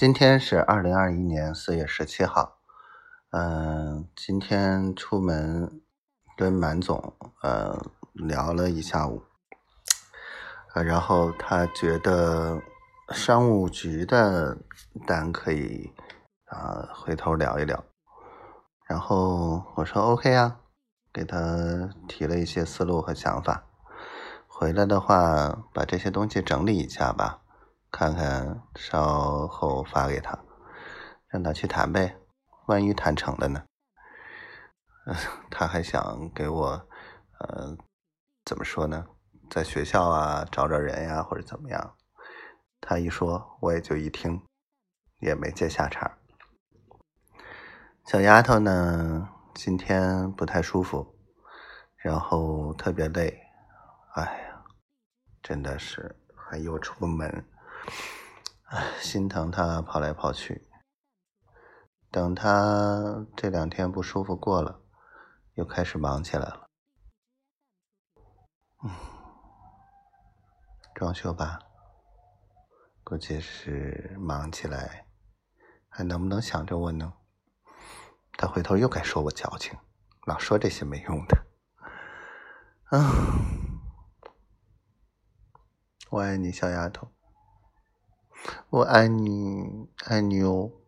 今天是二零二一年四月十七号，嗯，今天出门跟满总呃聊了一下午，呃，然后他觉得商务局的单可以啊回头聊一聊，然后我说 OK 啊，给他提了一些思路和想法，回来的话把这些东西整理一下吧。看看稍后发给他，让他去谈呗。万一谈成了呢？他还想给我，呃，怎么说呢？在学校啊找找人呀，或者怎么样？他一说，我也就一听，也没接下茬。小丫头呢，今天不太舒服，然后特别累。哎呀，真的是还又出门。唉，心疼他跑来跑去。等他这两天不舒服过了，又开始忙起来了。嗯，装修吧，估计是忙起来，还能不能想着我呢？他回头又该说我矫情，老说这些没用的。啊，我爱你，小丫头。我爱你，爱你哦。